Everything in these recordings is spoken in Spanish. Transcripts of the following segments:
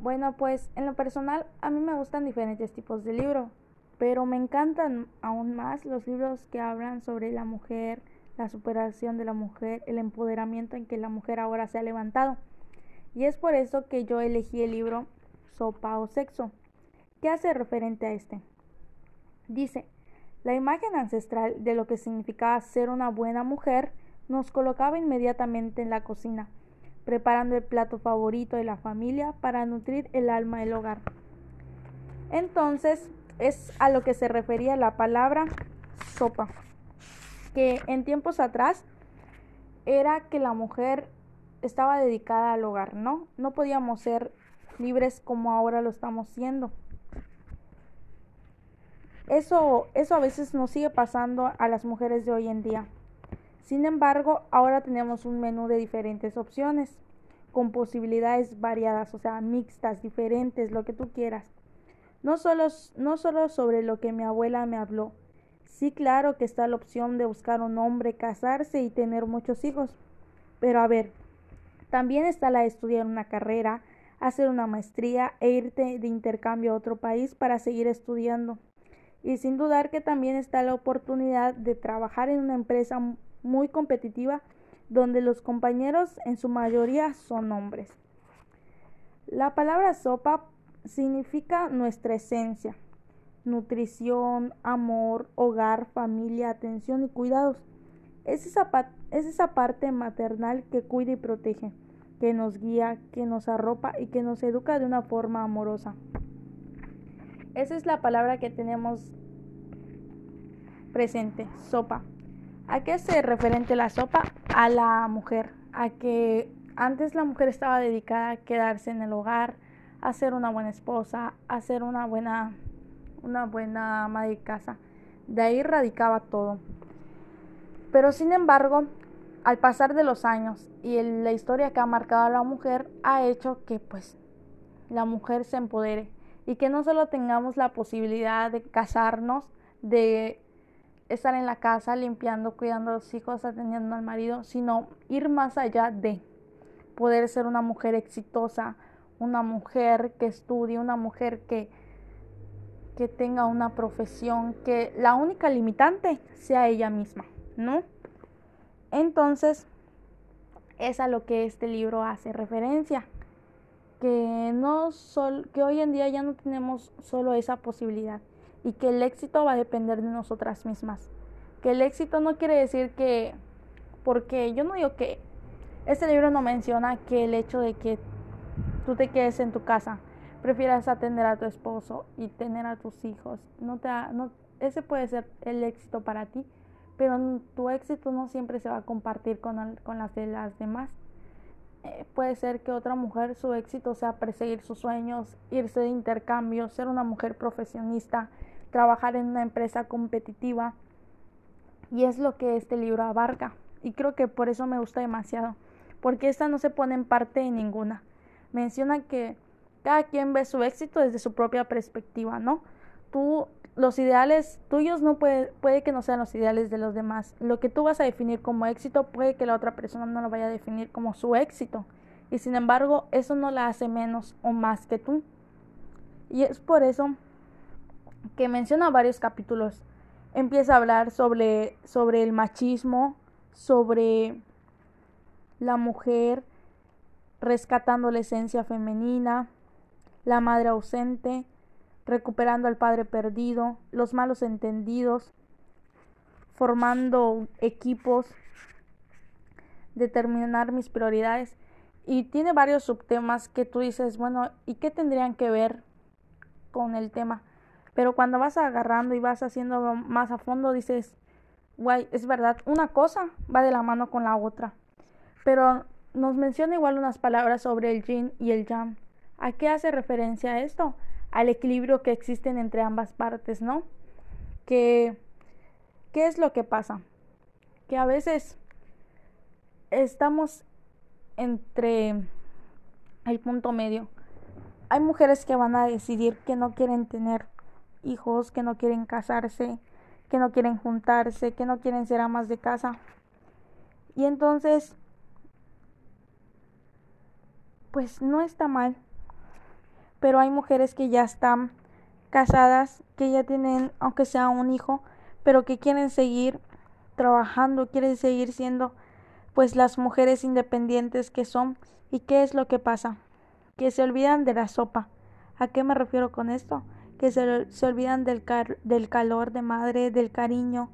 Bueno, pues en lo personal a mí me gustan diferentes tipos de libros, pero me encantan aún más los libros que hablan sobre la mujer, la superación de la mujer, el empoderamiento en que la mujer ahora se ha levantado. Y es por eso que yo elegí el libro Sopa o Sexo. ¿Qué hace referente a este? Dice, la imagen ancestral de lo que significaba ser una buena mujer nos colocaba inmediatamente en la cocina preparando el plato favorito de la familia para nutrir el alma del hogar. Entonces, es a lo que se refería la palabra sopa, que en tiempos atrás era que la mujer estaba dedicada al hogar, ¿no? No podíamos ser libres como ahora lo estamos siendo. Eso, eso a veces nos sigue pasando a las mujeres de hoy en día. Sin embargo, ahora tenemos un menú de diferentes opciones, con posibilidades variadas, o sea, mixtas, diferentes, lo que tú quieras. No solo, no solo sobre lo que mi abuela me habló. Sí, claro que está la opción de buscar un hombre, casarse y tener muchos hijos. Pero a ver, también está la de estudiar una carrera, hacer una maestría e irte de intercambio a otro país para seguir estudiando. Y sin dudar que también está la oportunidad de trabajar en una empresa muy competitiva donde los compañeros en su mayoría son hombres. La palabra sopa significa nuestra esencia, nutrición, amor, hogar, familia, atención y cuidados. Es esa, es esa parte maternal que cuida y protege, que nos guía, que nos arropa y que nos educa de una forma amorosa. Esa es la palabra que tenemos presente, sopa. ¿A qué hace referente la sopa? A la mujer, a que antes la mujer estaba dedicada a quedarse en el hogar, a ser una buena esposa, a ser una buena, una buena ama de casa. De ahí radicaba todo. Pero sin embargo, al pasar de los años y la historia que ha marcado a la mujer ha hecho que pues la mujer se empodere y que no solo tengamos la posibilidad de casarnos, de estar en la casa limpiando, cuidando a los hijos, atendiendo al marido, sino ir más allá de poder ser una mujer exitosa, una mujer que estudie, una mujer que, que tenga una profesión, que la única limitante sea ella misma, ¿no? Entonces, es a lo que este libro hace referencia, que, no sol, que hoy en día ya no tenemos solo esa posibilidad, y que el éxito va a depender de nosotras mismas. Que el éxito no quiere decir que, porque yo no digo que, este libro no menciona que el hecho de que tú te quedes en tu casa, prefieras atender a tu esposo y tener a tus hijos, no te, no, ese puede ser el éxito para ti, pero tu éxito no siempre se va a compartir con, con las de las demás. Eh, puede ser que otra mujer su éxito sea perseguir sus sueños, irse de intercambio, ser una mujer profesionista, trabajar en una empresa competitiva. Y es lo que este libro abarca. Y creo que por eso me gusta demasiado. Porque esta no se pone en parte de ninguna. Menciona que cada quien ve su éxito desde su propia perspectiva, ¿no? Tú, los ideales tuyos no puede, puede que no sean los ideales de los demás. Lo que tú vas a definir como éxito puede que la otra persona no lo vaya a definir como su éxito. Y sin embargo, eso no la hace menos o más que tú. Y es por eso que menciona varios capítulos. Empieza a hablar sobre, sobre el machismo, sobre la mujer rescatando la esencia femenina, la madre ausente, recuperando al padre perdido, los malos entendidos, formando equipos, determinar mis prioridades. Y tiene varios subtemas que tú dices, bueno, ¿y qué tendrían que ver con el tema? Pero cuando vas agarrando y vas haciendo más a fondo, dices, guay, es verdad, una cosa va de la mano con la otra. Pero nos menciona igual unas palabras sobre el yin y el yang. ¿A qué hace referencia esto? Al equilibrio que existen entre ambas partes, ¿no? ¿Qué es lo que pasa? Que a veces estamos entre el punto medio. Hay mujeres que van a decidir que no quieren tener hijos, que no quieren casarse, que no quieren juntarse, que no quieren ser amas de casa. Y entonces, pues no está mal pero hay mujeres que ya están casadas, que ya tienen, aunque sea un hijo, pero que quieren seguir trabajando, quieren seguir siendo pues las mujeres independientes que son. ¿Y qué es lo que pasa? Que se olvidan de la sopa. ¿A qué me refiero con esto? Que se, olvidan del, del calor de madre, del cariño,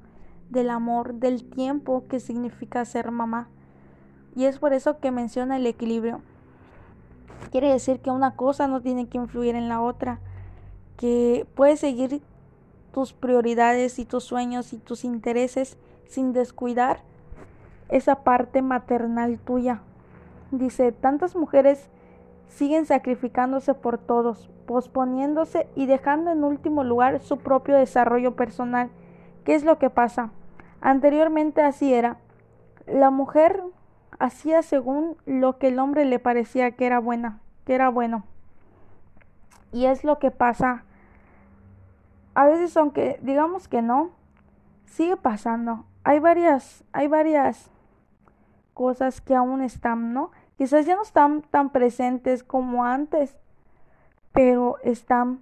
del amor, del tiempo que significa ser mamá. Y es por eso que menciona el equilibrio. Quiere decir que una cosa no tiene que influir en la otra, que puedes seguir tus prioridades y tus sueños y tus intereses sin descuidar esa parte maternal tuya. Dice, tantas mujeres siguen sacrificándose por todos, posponiéndose y dejando en último lugar su propio desarrollo personal. ¿Qué es lo que pasa? Anteriormente así era. La mujer hacía según lo que el hombre le parecía que era buena, que era bueno. Y es lo que pasa. A veces aunque digamos que no, sigue pasando. Hay varias hay varias cosas que aún están, ¿no? Quizás ya no están tan presentes como antes, pero están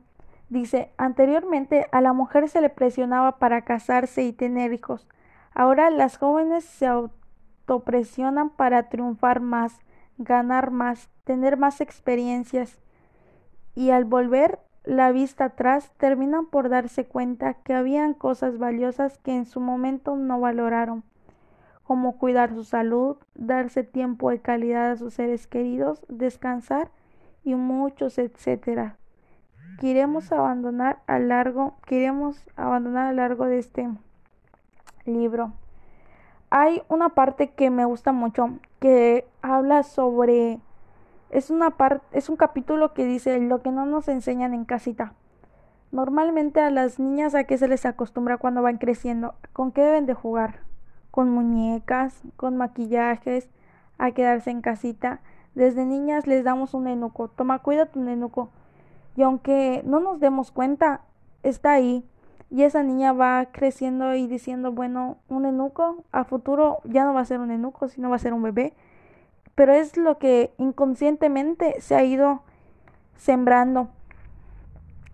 Dice, anteriormente a la mujer se le presionaba para casarse y tener hijos. Ahora las jóvenes se autopresionan para triunfar más, ganar más, tener más experiencias y al volver la vista atrás terminan por darse cuenta que habían cosas valiosas que en su momento no valoraron, como cuidar su salud, darse tiempo de calidad a sus seres queridos, descansar y muchos etcétera. Queremos abandonar a largo, queremos abandonar a largo de este libro. Hay una parte que me gusta mucho que habla sobre es una parte es un capítulo que dice lo que no nos enseñan en casita. Normalmente a las niñas a qué se les acostumbra cuando van creciendo, con qué deben de jugar, con muñecas, con maquillajes, a quedarse en casita. Desde niñas les damos un nenuco, toma cuida tu nenuco. Y aunque no nos demos cuenta, está ahí y esa niña va creciendo y diciendo, bueno, un enuco a futuro ya no va a ser un enuco, sino va a ser un bebé. Pero es lo que inconscientemente se ha ido sembrando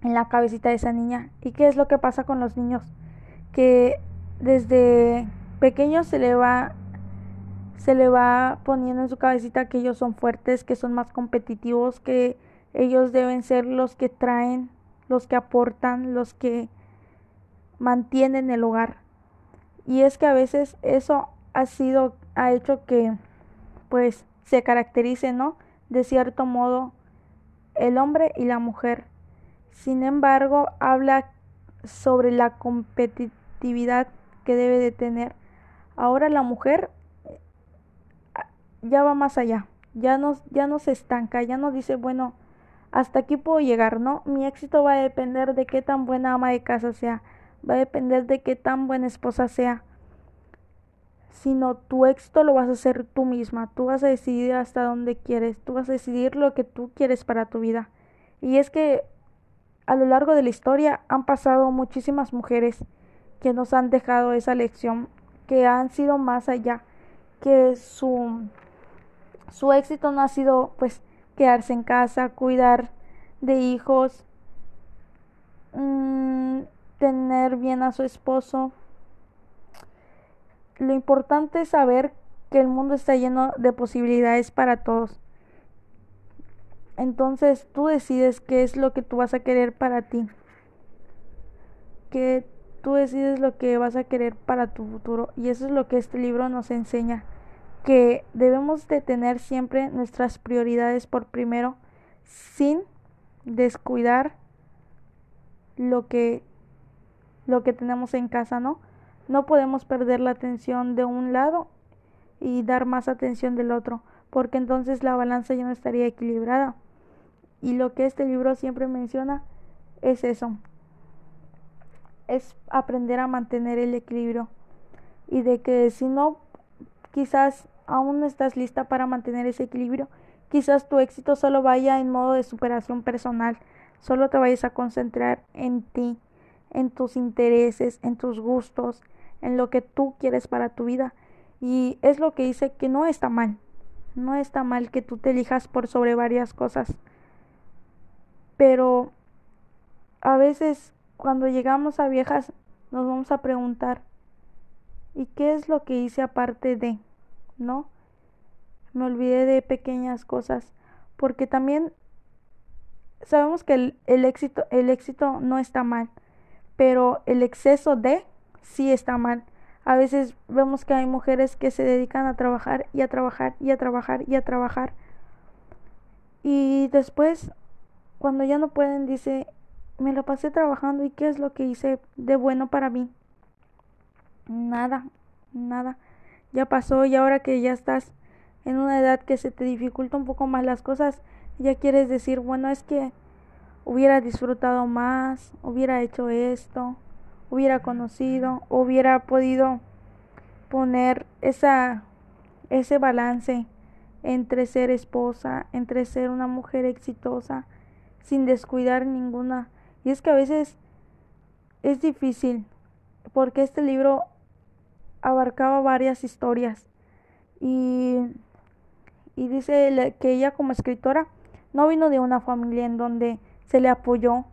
en la cabecita de esa niña. ¿Y qué es lo que pasa con los niños? Que desde pequeños se le va se le va poniendo en su cabecita que ellos son fuertes, que son más competitivos, que ellos deben ser los que traen, los que aportan, los que mantienen el hogar. Y es que a veces eso ha sido, ha hecho que pues se caracterice, ¿no? De cierto modo el hombre y la mujer. Sin embargo, habla sobre la competitividad que debe de tener. Ahora la mujer ya va más allá, ya no, ya no se estanca, ya no dice, bueno, hasta aquí puedo llegar, ¿no? Mi éxito va a depender de qué tan buena ama de casa sea, va a depender de qué tan buena esposa sea, sino tu éxito lo vas a hacer tú misma, tú vas a decidir hasta dónde quieres, tú vas a decidir lo que tú quieres para tu vida. Y es que a lo largo de la historia han pasado muchísimas mujeres que nos han dejado esa lección, que han sido más allá, que su, su éxito no ha sido pues quedarse en casa, cuidar de hijos, mmm, tener bien a su esposo. Lo importante es saber que el mundo está lleno de posibilidades para todos. Entonces tú decides qué es lo que tú vas a querer para ti. Que tú decides lo que vas a querer para tu futuro. Y eso es lo que este libro nos enseña. Que debemos de tener siempre nuestras prioridades por primero sin descuidar lo que lo que tenemos en casa, ¿no? No podemos perder la atención de un lado y dar más atención del otro, porque entonces la balanza ya no estaría equilibrada. Y lo que este libro siempre menciona es eso, es aprender a mantener el equilibrio y de que si no, quizás aún no estás lista para mantener ese equilibrio, quizás tu éxito solo vaya en modo de superación personal, solo te vayas a concentrar en ti en tus intereses, en tus gustos, en lo que tú quieres para tu vida. Y es lo que dice que no está mal. No está mal que tú te elijas por sobre varias cosas. Pero a veces cuando llegamos a viejas nos vamos a preguntar, ¿y qué es lo que hice aparte de? ¿No? Me olvidé de pequeñas cosas, porque también sabemos que el, el éxito, el éxito no está mal, pero el exceso de sí está mal. A veces vemos que hay mujeres que se dedican a trabajar y a trabajar y a trabajar y a trabajar. Y después, cuando ya no pueden, dice, me lo pasé trabajando y qué es lo que hice de bueno para mí. Nada, nada. Ya pasó y ahora que ya estás en una edad que se te dificulta un poco más las cosas, ya quieres decir, bueno, es que hubiera disfrutado más, hubiera hecho esto, hubiera conocido, hubiera podido poner esa ese balance entre ser esposa, entre ser una mujer exitosa, sin descuidar ninguna. Y es que a veces es difícil, porque este libro abarcaba varias historias y, y dice que ella como escritora no vino de una familia en donde se le apoyó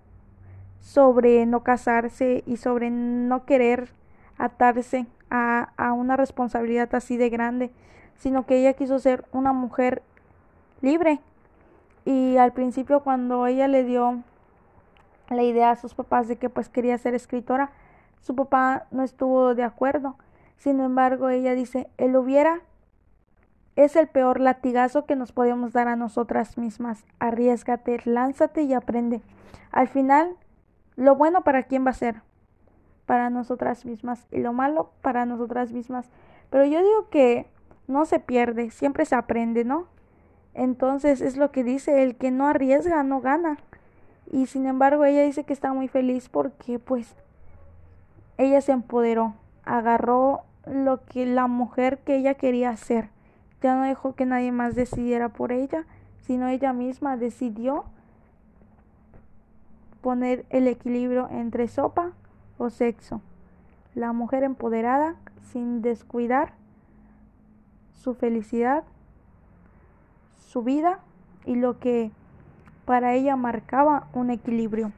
sobre no casarse y sobre no querer atarse a, a una responsabilidad así de grande, sino que ella quiso ser una mujer libre. Y al principio cuando ella le dio la idea a sus papás de que pues quería ser escritora, su papá no estuvo de acuerdo. Sin embargo, ella dice, él hubiera es el peor latigazo que nos podemos dar a nosotras mismas. Arriesgate, lánzate y aprende. Al final, lo bueno para quién va a ser? Para nosotras mismas y lo malo para nosotras mismas. Pero yo digo que no se pierde, siempre se aprende, ¿no? Entonces es lo que dice, el que no arriesga no gana. Y sin embargo ella dice que está muy feliz porque pues ella se empoderó, agarró lo que la mujer que ella quería ser ya no dejó que nadie más decidiera por ella, sino ella misma decidió poner el equilibrio entre sopa o sexo. La mujer empoderada sin descuidar su felicidad, su vida y lo que para ella marcaba un equilibrio.